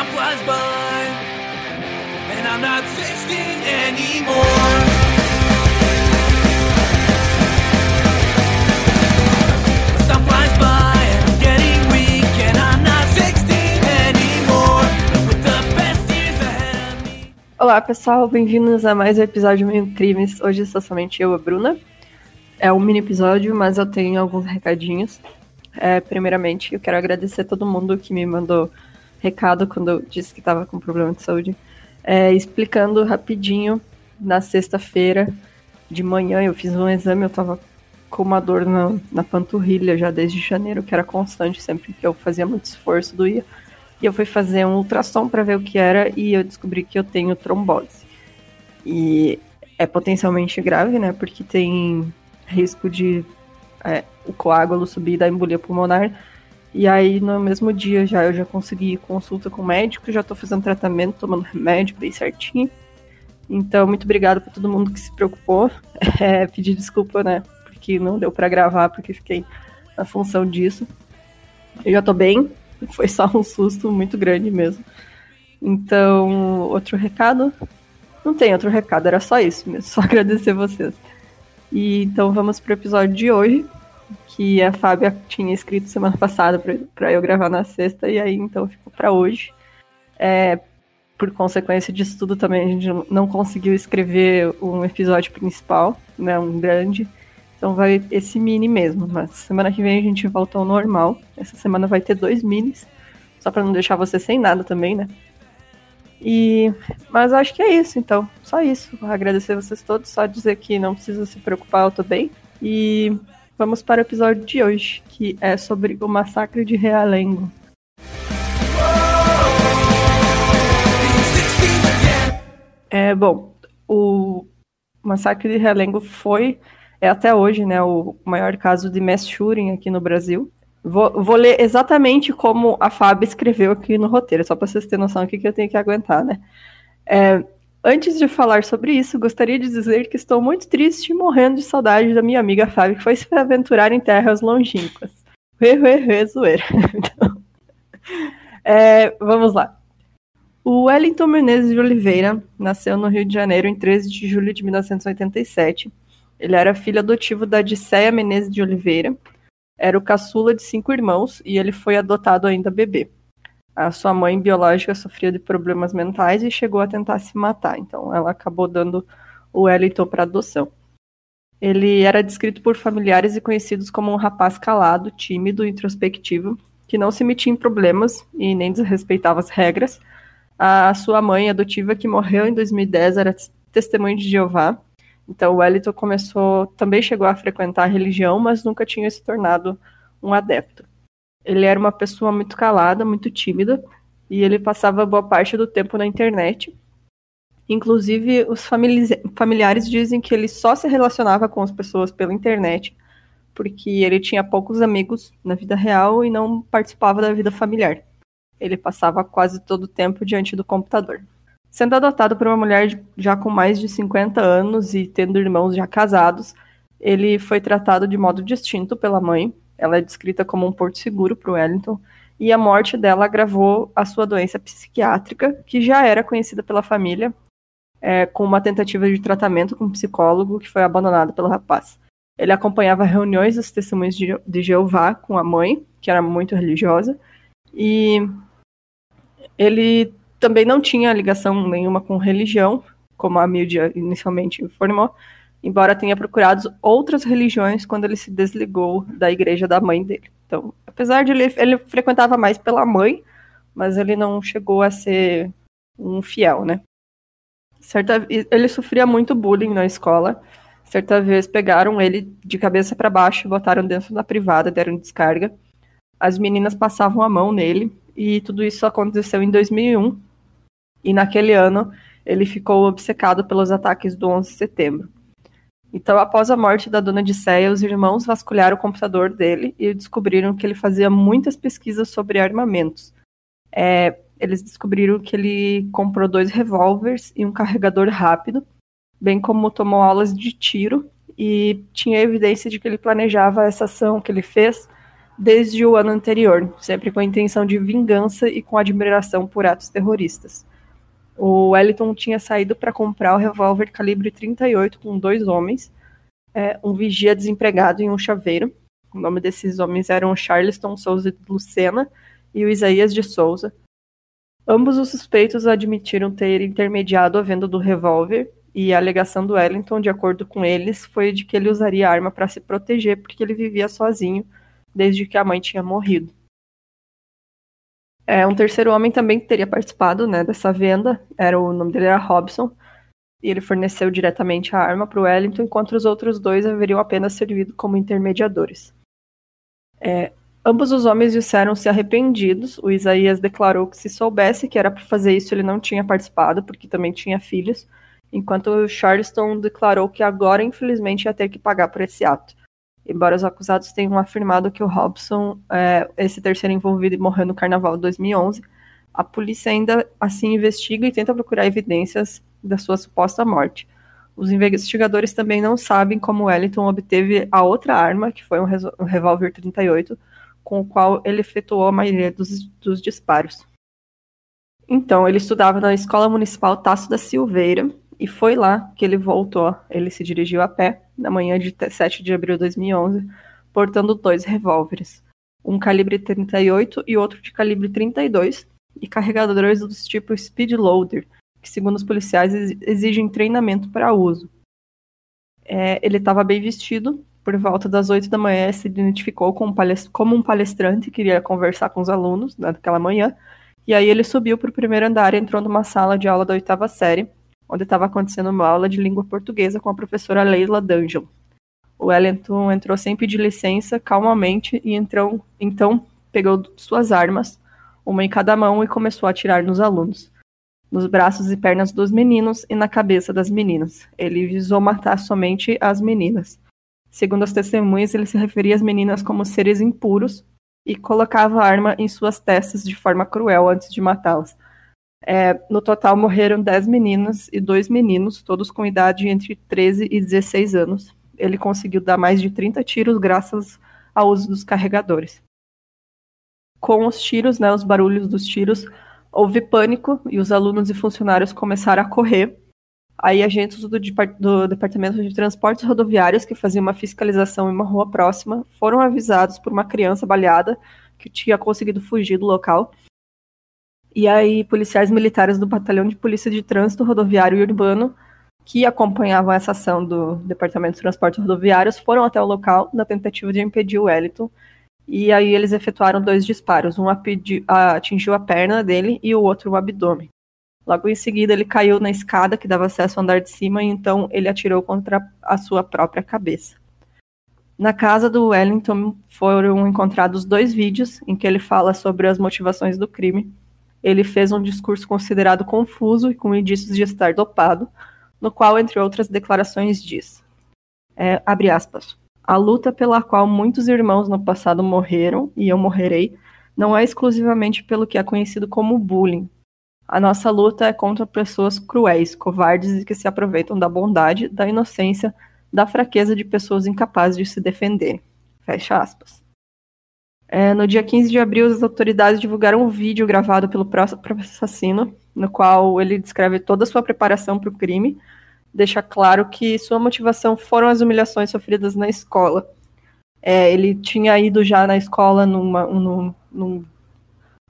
time flies by, and I'm not 16 anymore. As time flies by, and I'm getting weak, and I'm not 16 anymore. With the best years ahead of me. Olá, pessoal, bem-vindos a mais um episódio Meio Crimes. Hoje sou somente eu, a Bruna. É um mini episódio, mas eu tenho alguns recadinhos. É, primeiramente, eu quero agradecer a todo mundo que me mandou recado quando eu disse que estava com problema de saúde. É, explicando rapidinho, na sexta-feira de manhã eu fiz um exame, eu estava com uma dor na, na panturrilha já desde janeiro, que era constante, sempre que eu fazia muito esforço, doía. E eu fui fazer um ultrassom para ver o que era e eu descobri que eu tenho trombose. E é potencialmente grave, né? Porque tem risco de é, o coágulo subir da embolia pulmonar. E aí, no mesmo dia, já eu já consegui consulta com o médico, já tô fazendo tratamento, tomando remédio bem certinho. Então, muito obrigado para todo mundo que se preocupou. É, pedir desculpa, né? Porque não deu para gravar, porque fiquei na função disso. Eu já tô bem, foi só um susto muito grande mesmo. Então, outro recado? Não tem outro recado, era só isso mesmo, só agradecer vocês. E então vamos pro episódio de hoje, que a Fábia tinha escrito semana passada para eu gravar na sexta, e aí então ficou para hoje. É, por consequência disso tudo também, a gente não conseguiu escrever um episódio principal, né, um grande. Então vai esse mini mesmo, mas semana que vem a gente volta ao normal. Essa semana vai ter dois minis, só para não deixar você sem nada também, né? E mas acho que é isso, então. Só isso. Agradecer vocês todos, só dizer que não precisa se preocupar, eu tô bem. E vamos para o episódio de hoje, que é sobre o massacre de Realengo. É, bom, o massacre de Realengo foi, é até hoje, né, o maior caso de mass shooting aqui no Brasil. Vou, vou ler exatamente como a Fábio escreveu aqui no roteiro, só para vocês terem noção do que eu tenho que aguentar, né? É, antes de falar sobre isso, gostaria de dizer que estou muito triste e morrendo de saudade da minha amiga Fábio, que foi se aventurar em terras longínquas. Ué, ué, ué, zoeira. Então, é, vamos lá. O Wellington Menezes de Oliveira nasceu no Rio de Janeiro em 13 de julho de 1987. Ele era filho adotivo da Odisseia Menezes de Oliveira, era o caçula de cinco irmãos e ele foi adotado ainda bebê. A sua mãe biológica sofria de problemas mentais e chegou a tentar se matar, então ela acabou dando o Wellington para adoção. Ele era descrito por familiares e conhecidos como um rapaz calado, tímido introspectivo, que não se metia em problemas e nem desrespeitava as regras. A sua mãe adotiva, que morreu em 2010, era testemunha de Jeová então, o Wellington começou, também chegou a frequentar a religião, mas nunca tinha se tornado um adepto. Ele era uma pessoa muito calada, muito tímida, e ele passava boa parte do tempo na internet. Inclusive, os familiares dizem que ele só se relacionava com as pessoas pela internet, porque ele tinha poucos amigos na vida real e não participava da vida familiar. Ele passava quase todo o tempo diante do computador. Sendo adotado por uma mulher já com mais de 50 anos e tendo irmãos já casados, ele foi tratado de modo distinto pela mãe. Ela é descrita como um porto seguro para Wellington, e a morte dela agravou a sua doença psiquiátrica, que já era conhecida pela família, é, com uma tentativa de tratamento com um psicólogo que foi abandonado pelo rapaz. Ele acompanhava reuniões dos testemunhos de, de Jeová com a mãe, que era muito religiosa, e ele também não tinha ligação nenhuma com religião, como a mídia inicialmente informou, embora tenha procurado outras religiões quando ele se desligou da igreja da mãe dele. Então, apesar de ele, ele frequentava mais pela mãe, mas ele não chegou a ser um fiel, né? Certa, ele sofria muito bullying na escola. Certa vez pegaram ele de cabeça para baixo, botaram dentro da privada, deram descarga. As meninas passavam a mão nele e tudo isso aconteceu em 2001, e naquele ano ele ficou obcecado pelos ataques do 11 de setembro. Então, após a morte da dona de Ceia, os irmãos vasculharam o computador dele e descobriram que ele fazia muitas pesquisas sobre armamentos. É, eles descobriram que ele comprou dois revólveres e um carregador rápido, bem como tomou aulas de tiro e tinha evidência de que ele planejava essa ação que ele fez desde o ano anterior, sempre com a intenção de vingança e com admiração por atos terroristas. O Wellington tinha saído para comprar o revólver calibre 38 com dois homens, é, um vigia desempregado e um chaveiro. O nome desses homens eram Charleston Souza de Lucena e o Isaías de Souza. Ambos os suspeitos admitiram ter intermediado a venda do revólver e a alegação do Wellington, de acordo com eles, foi de que ele usaria a arma para se proteger porque ele vivia sozinho desde que a mãe tinha morrido. É, um terceiro homem também teria participado né, dessa venda, era o nome dele era Robson, e ele forneceu diretamente a arma para o Wellington, enquanto os outros dois haveriam apenas servido como intermediadores. É, ambos os homens disseram-se arrependidos. O Isaías declarou que se soubesse que era para fazer isso, ele não tinha participado, porque também tinha filhos, enquanto o Charleston declarou que agora, infelizmente, ia ter que pagar por esse ato. Embora os acusados tenham afirmado que o Robson, é, esse terceiro envolvido, morreu no carnaval de 2011, a polícia ainda assim investiga e tenta procurar evidências da sua suposta morte. Os investigadores também não sabem como Wellington obteve a outra arma, que foi um, revólver 38, com o qual ele efetuou a maioria dos, dos disparos. Então, ele estudava na Escola Municipal Tasso da Silveira, e foi lá que ele voltou. Ele se dirigiu a pé na manhã de 7 de abril de 2011, portando dois revólveres, um calibre 38 e outro de calibre 32, e carregadores dos tipos speed loader, que segundo os policiais exigem treinamento para uso. É, ele estava bem vestido, por volta das 8 da manhã se identificou como, um palestrante que queria conversar com os alunos naquela manhã, e aí ele subiu para o primeiro andar e entrou numa sala de aula da oitava série, onde estava acontecendo uma aula de língua portuguesa com a professora Leila D'Angelo. O Wellington entrou sem pedir licença, calmamente, e entrou, então pegou suas armas, uma em cada mão, e começou a atirar nos alunos, nos braços e pernas dos meninos e na cabeça das meninas. Ele visou matar somente as meninas. Segundo as testemunhas, ele se referia às meninas como seres impuros e colocava a arma em suas testas de forma cruel antes de matá-las. É, no total morreram 10 meninas e dois meninos, todos com idade entre 13 e 16 anos. Ele conseguiu dar mais de 30 tiros graças ao uso dos carregadores. Com os tiros, né, os barulhos dos tiros, houve pânico e os alunos e funcionários começaram a correr. Aí agentes do, do Departamento de Transportes Rodoviários, que faziam uma fiscalização em uma rua próxima, foram avisados por uma criança baleada que tinha conseguido fugir do local e aí, policiais militares do Batalhão de Polícia de Trânsito Rodoviário e Urbano, que acompanhavam essa ação do Departamento de Transportes Rodoviários, foram até o local na tentativa de impedir o Wellington. E aí eles efetuaram dois disparos. Um atingiu a perna dele e o outro o abdômen. Logo em seguida, ele caiu na escada que dava acesso ao andar de cima e então ele atirou contra a sua própria cabeça. Na casa do Wellington foram encontrados dois vídeos em que ele fala sobre as motivações do crime ele fez um discurso considerado confuso e com indícios de estar dopado, no qual, entre outras declarações, diz: é, abre aspas. A luta pela qual muitos irmãos no passado morreram, e eu morrerei, não é exclusivamente pelo que é conhecido como bullying. A nossa luta é contra pessoas cruéis, covardes e que se aproveitam da bondade, da inocência, da fraqueza de pessoas incapazes de se defender. Fecha aspas. É, no dia 15 de abril, as autoridades divulgaram um vídeo gravado pelo próprio assassino, no qual ele descreve toda a sua preparação para o crime, deixa claro que sua motivação foram as humilhações sofridas na escola. É, ele tinha ido já na escola numa, num, num,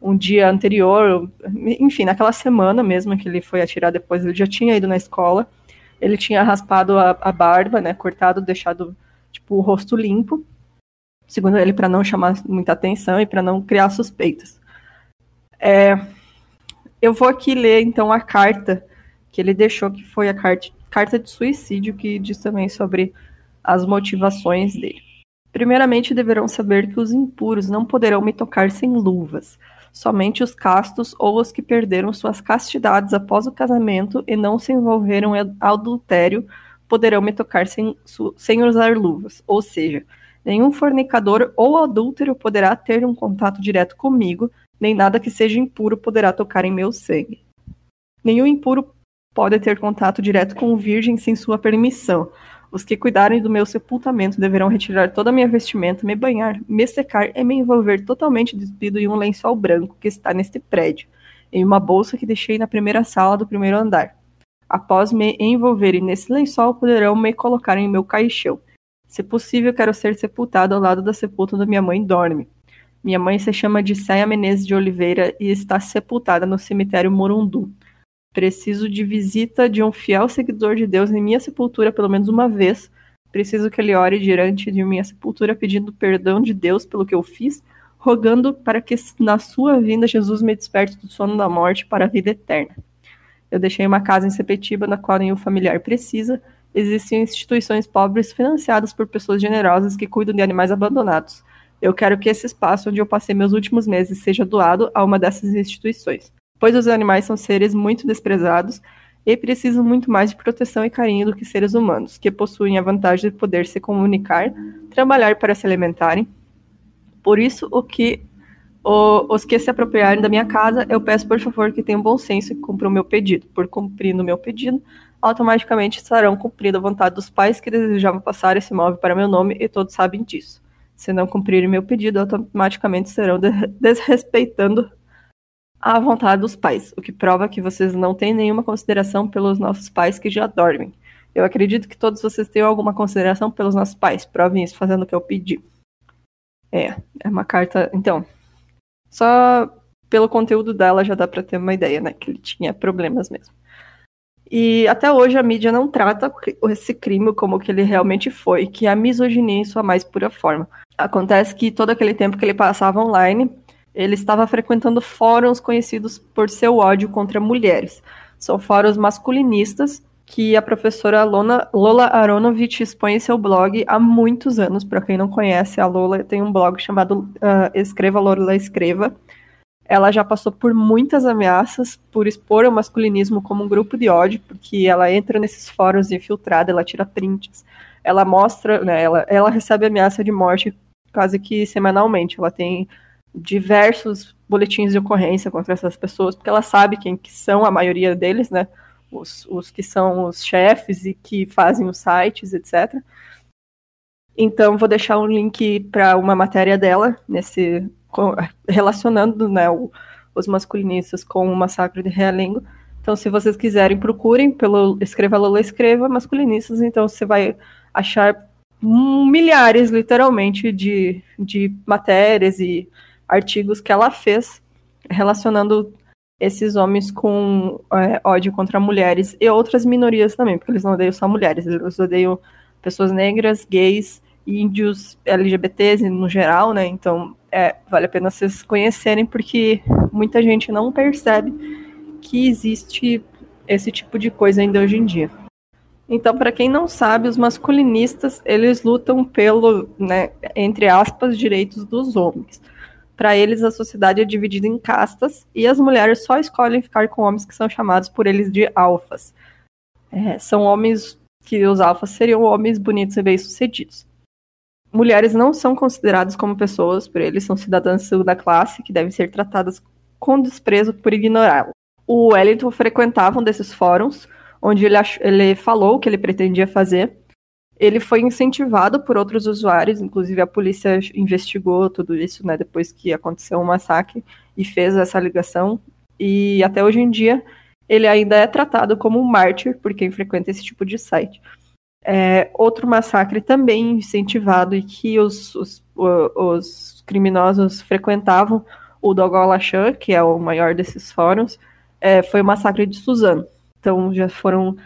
um dia anterior, enfim, naquela semana mesmo que ele foi atirar depois, ele já tinha ido na escola. Ele tinha raspado a, a barba, né, cortado, deixado tipo o rosto limpo segundo ele, para não chamar muita atenção e para não criar suspeitas. É, eu vou aqui ler então a carta que ele deixou, que foi a carta, carta de suicídio, que diz também sobre as motivações dele. Primeiramente, deverão saber que os impuros não poderão me tocar sem luvas. Somente os castos ou os que perderam suas castidades após o casamento e não se envolveram em adultério poderão me tocar sem, sem usar luvas. Ou seja, Nenhum fornicador ou adúltero poderá ter um contato direto comigo, nem nada que seja impuro poderá tocar em meu sangue. Nenhum impuro pode ter contato direto com virgem sem sua permissão. Os que cuidarem do meu sepultamento deverão retirar toda a minha vestimenta, me banhar, me secar e me envolver totalmente despido em um lençol branco que está neste prédio, em uma bolsa que deixei na primeira sala do primeiro andar. Após me envolverem nesse lençol, poderão me colocar em meu caixão. Se possível, quero ser sepultado ao lado da sepultura da minha mãe dorme. Minha mãe se chama Disseia Menezes de Oliveira e está sepultada no cemitério Morundu. Preciso de visita de um fiel seguidor de Deus em minha sepultura pelo menos uma vez. Preciso que ele ore diante de minha sepultura pedindo perdão de Deus pelo que eu fiz, rogando para que na sua vinda Jesus me desperte do sono da morte para a vida eterna. Eu deixei uma casa em Sepetiba na qual nenhum familiar precisa. Existem instituições pobres financiadas por pessoas generosas que cuidam de animais abandonados. Eu quero que esse espaço onde eu passei meus últimos meses seja doado a uma dessas instituições, pois os animais são seres muito desprezados e precisam muito mais de proteção e carinho do que seres humanos, que possuem a vantagem de poder se comunicar, trabalhar para se alimentarem. Por isso, o que o, os que se apropriarem da minha casa, eu peço por favor que tenham bom senso e cumpram o meu pedido. Por cumprindo o meu pedido, automaticamente estarão cumprindo a vontade dos pais que desejavam passar esse imóvel para meu nome e todos sabem disso. Se não cumprirem meu pedido, automaticamente serão desrespeitando a vontade dos pais, o que prova que vocês não têm nenhuma consideração pelos nossos pais que já dormem. Eu acredito que todos vocês tenham alguma consideração pelos nossos pais. Provem isso fazendo o que eu pedi. É, é uma carta. Então, só pelo conteúdo dela já dá para ter uma ideia, né? Que ele tinha problemas mesmo. E até hoje a mídia não trata esse crime como que ele realmente foi, que é a misoginia em sua mais pura forma. Acontece que todo aquele tempo que ele passava online, ele estava frequentando fóruns conhecidos por seu ódio contra mulheres. São fóruns masculinistas que a professora Lona, Lola Aronovich expõe em seu blog há muitos anos. Para quem não conhece, a Lola tem um blog chamado uh, Escreva Lola Escreva. Ela já passou por muitas ameaças por expor o masculinismo como um grupo de ódio, porque ela entra nesses fóruns infiltrada, ela tira prints, ela mostra, né, ela, ela recebe ameaça de morte quase que semanalmente. Ela tem diversos boletins de ocorrência contra essas pessoas, porque ela sabe quem que são a maioria deles, né? Os, os que são os chefes e que fazem os sites, etc. Então, vou deixar um link para uma matéria dela, nesse relacionando né, o, os masculinistas com o massacre de Realengo. Então, se vocês quiserem, procurem pelo Escreva Lola Escreva Masculinistas. Então, você vai achar milhares, literalmente, de, de matérias e artigos que ela fez relacionando esses homens com é, ódio contra mulheres e outras minorias também, porque eles não odeiam só mulheres, eles odeiam pessoas negras, gays, índios, LGBTs no geral, né? Então, é, vale a pena vocês conhecerem, porque muita gente não percebe que existe esse tipo de coisa ainda hoje em dia. Então, para quem não sabe, os masculinistas, eles lutam pelo, né, entre aspas, direitos dos homens. Para eles, a sociedade é dividida em castas e as mulheres só escolhem ficar com homens que são chamados por eles de alfas. É, são homens que os alfas seriam homens bonitos e bem-sucedidos. Mulheres não são consideradas como pessoas por eles, são cidadãs de segunda classe que devem ser tratadas com desprezo por ignorá-lo. O Wellington frequentava um desses fóruns onde ele, ele falou o que ele pretendia fazer. Ele foi incentivado por outros usuários, inclusive a polícia investigou tudo isso, né, depois que aconteceu o um massacre e fez essa ligação. E até hoje em dia ele ainda é tratado como um mártir por quem frequenta esse tipo de site. É, outro massacre também incentivado e que os, os, os criminosos frequentavam, o Dogolachan, que é o maior desses fóruns, é, foi o massacre de Suzano. Então já foram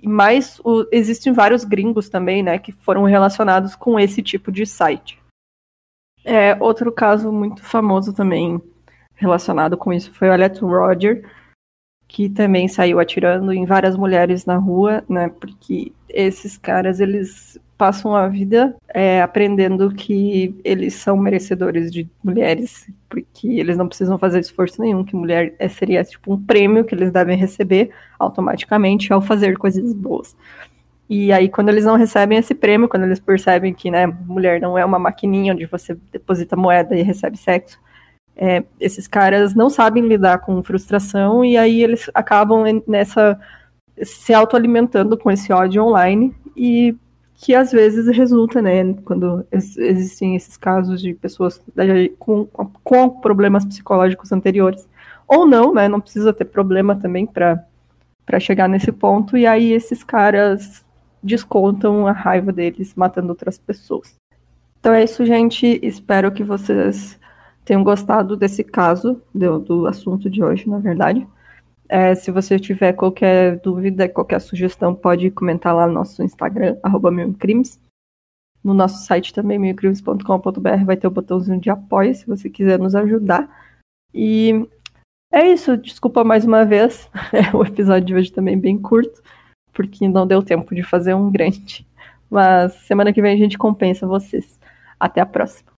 mais o, existem vários gringos também, né, que foram relacionados com esse tipo de site. É, outro caso muito famoso também relacionado com isso foi o Alex Roger, que também saiu atirando em várias mulheres na rua, né? Porque esses caras eles passam a vida é, aprendendo que eles são merecedores de mulheres, porque eles não precisam fazer esforço nenhum, que mulher é, seria tipo um prêmio que eles devem receber automaticamente ao fazer coisas boas. E aí, quando eles não recebem esse prêmio, quando eles percebem que né, mulher não é uma maquininha onde você deposita moeda e recebe sexo, é, esses caras não sabem lidar com frustração e aí eles acabam nessa se autoalimentando com esse ódio online e que às vezes resulta, né, quando existem esses casos de pessoas com, com problemas psicológicos anteriores. Ou não, né, não precisa ter problema também para chegar nesse ponto, e aí esses caras descontam a raiva deles matando outras pessoas. Então é isso, gente. Espero que vocês tenham gostado desse caso, do, do assunto de hoje, na verdade. É, se você tiver qualquer dúvida, qualquer sugestão, pode comentar lá no nosso Instagram, arroba. No nosso site também, milcrimes.com.br, vai ter o botãozinho de apoio se você quiser nos ajudar. E é isso, desculpa mais uma vez. o episódio de hoje também é bem curto, porque não deu tempo de fazer um grande. Mas semana que vem a gente compensa vocês. Até a próxima.